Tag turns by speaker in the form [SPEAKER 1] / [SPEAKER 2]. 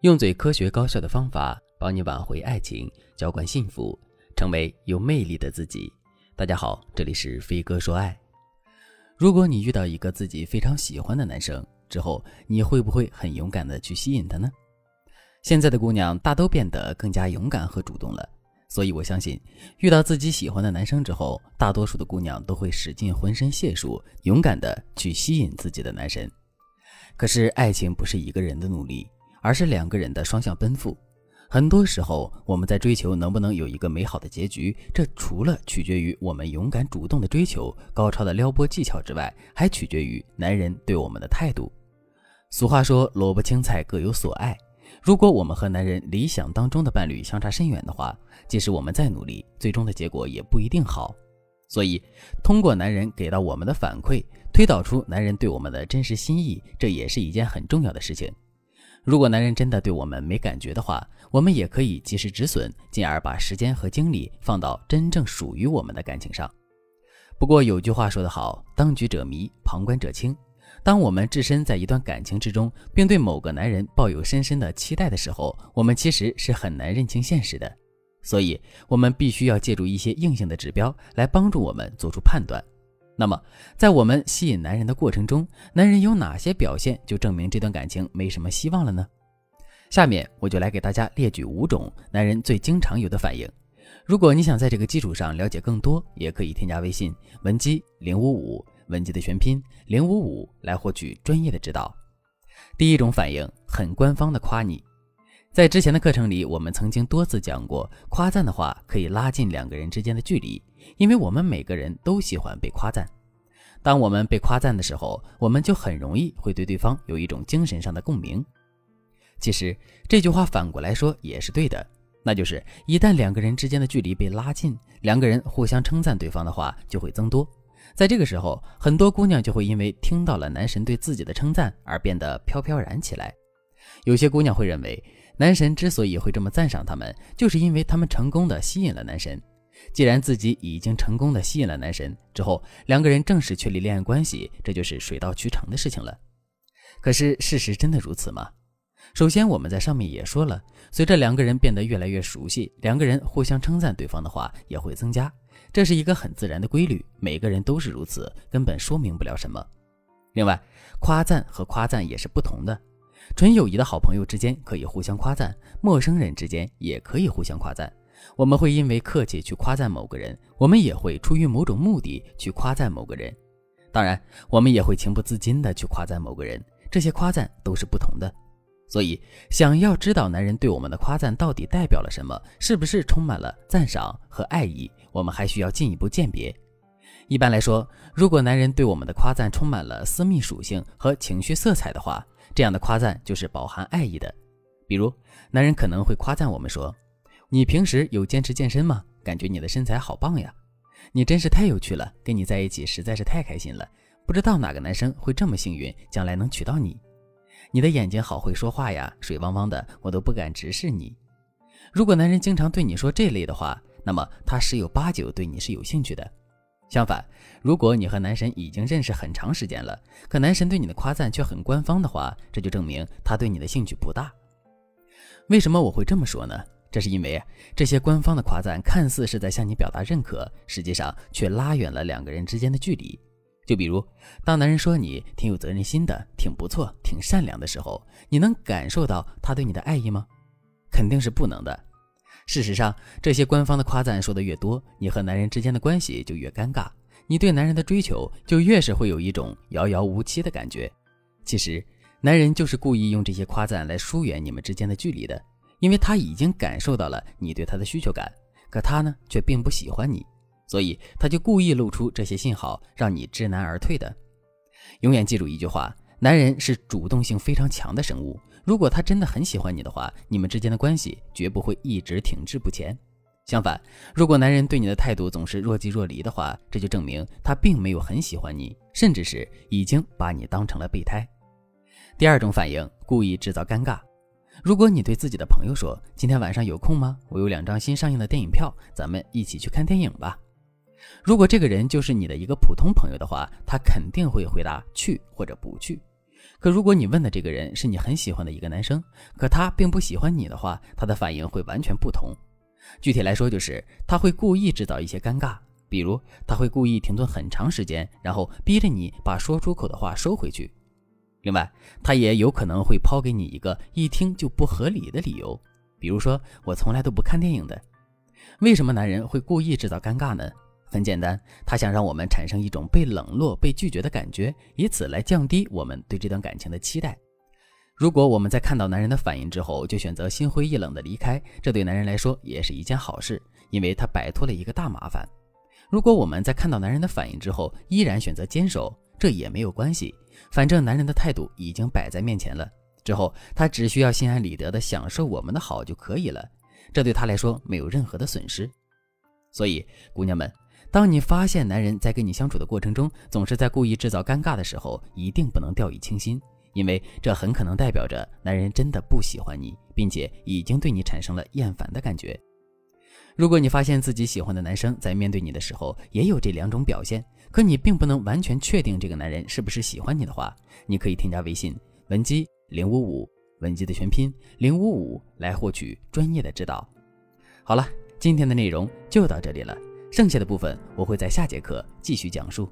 [SPEAKER 1] 用最科学高效的方法帮你挽回爱情，浇灌幸福，成为有魅力的自己。大家好，这里是飞哥说爱。如果你遇到一个自己非常喜欢的男生之后，你会不会很勇敢的去吸引他呢？现在的姑娘大都变得更加勇敢和主动了，所以我相信，遇到自己喜欢的男生之后，大多数的姑娘都会使尽浑身解数，勇敢的去吸引自己的男神。可是，爱情不是一个人的努力。而是两个人的双向奔赴。很多时候，我们在追求能不能有一个美好的结局，这除了取决于我们勇敢主动的追求、高超的撩拨技巧之外，还取决于男人对我们的态度。俗话说：“萝卜青菜各有所爱。”如果我们和男人理想当中的伴侣相差甚远的话，即使我们再努力，最终的结果也不一定好。所以，通过男人给到我们的反馈，推导出男人对我们的真实心意，这也是一件很重要的事情。如果男人真的对我们没感觉的话，我们也可以及时止损，进而把时间和精力放到真正属于我们的感情上。不过有句话说得好，当局者迷，旁观者清。当我们置身在一段感情之中，并对某个男人抱有深深的期待的时候，我们其实是很难认清现实的。所以，我们必须要借助一些硬性的指标来帮助我们做出判断。那么，在我们吸引男人的过程中，男人有哪些表现就证明这段感情没什么希望了呢？下面我就来给大家列举五种男人最经常有的反应。如果你想在这个基础上了解更多，也可以添加微信文姬零五五，文姬的全拼零五五来获取专业的指导。第一种反应，很官方的夸你。在之前的课程里，我们曾经多次讲过，夸赞的话可以拉近两个人之间的距离，因为我们每个人都喜欢被夸赞。当我们被夸赞的时候，我们就很容易会对对方有一种精神上的共鸣。其实这句话反过来说也是对的，那就是一旦两个人之间的距离被拉近，两个人互相称赞对方的话就会增多。在这个时候，很多姑娘就会因为听到了男神对自己的称赞而变得飘飘然起来。有些姑娘会认为。男神之所以会这么赞赏他们，就是因为他们成功的吸引了男神。既然自己已经成功的吸引了男神之后，两个人正式确立恋爱关系，这就是水到渠成的事情了。可是事实真的如此吗？首先，我们在上面也说了，随着两个人变得越来越熟悉，两个人互相称赞对方的话也会增加，这是一个很自然的规律，每个人都是如此，根本说明不了什么。另外，夸赞和夸赞也是不同的。纯友谊的好朋友之间可以互相夸赞，陌生人之间也可以互相夸赞。我们会因为客气去夸赞某个人，我们也会出于某种目的去夸赞某个人。当然，我们也会情不自禁的去夸赞某个人。这些夸赞都是不同的。所以，想要知道男人对我们的夸赞到底代表了什么，是不是充满了赞赏和爱意，我们还需要进一步鉴别。一般来说，如果男人对我们的夸赞充满了私密属性和情绪色彩的话，这样的夸赞就是饱含爱意的，比如男人可能会夸赞我们说：“你平时有坚持健身吗？感觉你的身材好棒呀！你真是太有趣了，跟你在一起实在是太开心了。不知道哪个男生会这么幸运，将来能娶到你。你的眼睛好会说话呀，水汪汪的，我都不敢直视你。”如果男人经常对你说这类的话，那么他十有八九对你是有兴趣的。相反，如果你和男神已经认识很长时间了，可男神对你的夸赞却很官方的话，这就证明他对你的兴趣不大。为什么我会这么说呢？这是因为这些官方的夸赞看似是在向你表达认可，实际上却拉远了两个人之间的距离。就比如，当男人说你挺有责任心的、挺不错、挺善良的时候，你能感受到他对你的爱意吗？肯定是不能的。事实上，这些官方的夸赞说的越多，你和男人之间的关系就越尴尬，你对男人的追求就越是会有一种遥遥无期的感觉。其实，男人就是故意用这些夸赞来疏远你们之间的距离的，因为他已经感受到了你对他的需求感，可他呢却并不喜欢你，所以他就故意露出这些信号，让你知难而退的。永远记住一句话：男人是主动性非常强的生物。如果他真的很喜欢你的话，你们之间的关系绝不会一直停滞不前。相反，如果男人对你的态度总是若即若离的话，这就证明他并没有很喜欢你，甚至是已经把你当成了备胎。第二种反应，故意制造尴尬。如果你对自己的朋友说：“今天晚上有空吗？我有两张新上映的电影票，咱们一起去看电影吧。”如果这个人就是你的一个普通朋友的话，他肯定会回答去或者不去。可如果你问的这个人是你很喜欢的一个男生，可他并不喜欢你的话，他的反应会完全不同。具体来说，就是他会故意制造一些尴尬，比如他会故意停顿很长时间，然后逼着你把说出口的话收回去。另外，他也有可能会抛给你一个一听就不合理的理由，比如说我从来都不看电影的。为什么男人会故意制造尴尬呢？很简单，他想让我们产生一种被冷落、被拒绝的感觉，以此来降低我们对这段感情的期待。如果我们在看到男人的反应之后就选择心灰意冷的离开，这对男人来说也是一件好事，因为他摆脱了一个大麻烦。如果我们在看到男人的反应之后依然选择坚守，这也没有关系，反正男人的态度已经摆在面前了。之后他只需要心安理得的享受我们的好就可以了，这对他来说没有任何的损失。所以，姑娘们。当你发现男人在跟你相处的过程中总是在故意制造尴尬的时候，一定不能掉以轻心，因为这很可能代表着男人真的不喜欢你，并且已经对你产生了厌烦的感觉。如果你发现自己喜欢的男生在面对你的时候也有这两种表现，可你并不能完全确定这个男人是不是喜欢你的话，你可以添加微信文姬零五五，文姬的全拼零五五来获取专业的指导。好了，今天的内容就到这里了。剩下的部分我会在下节课继续讲述。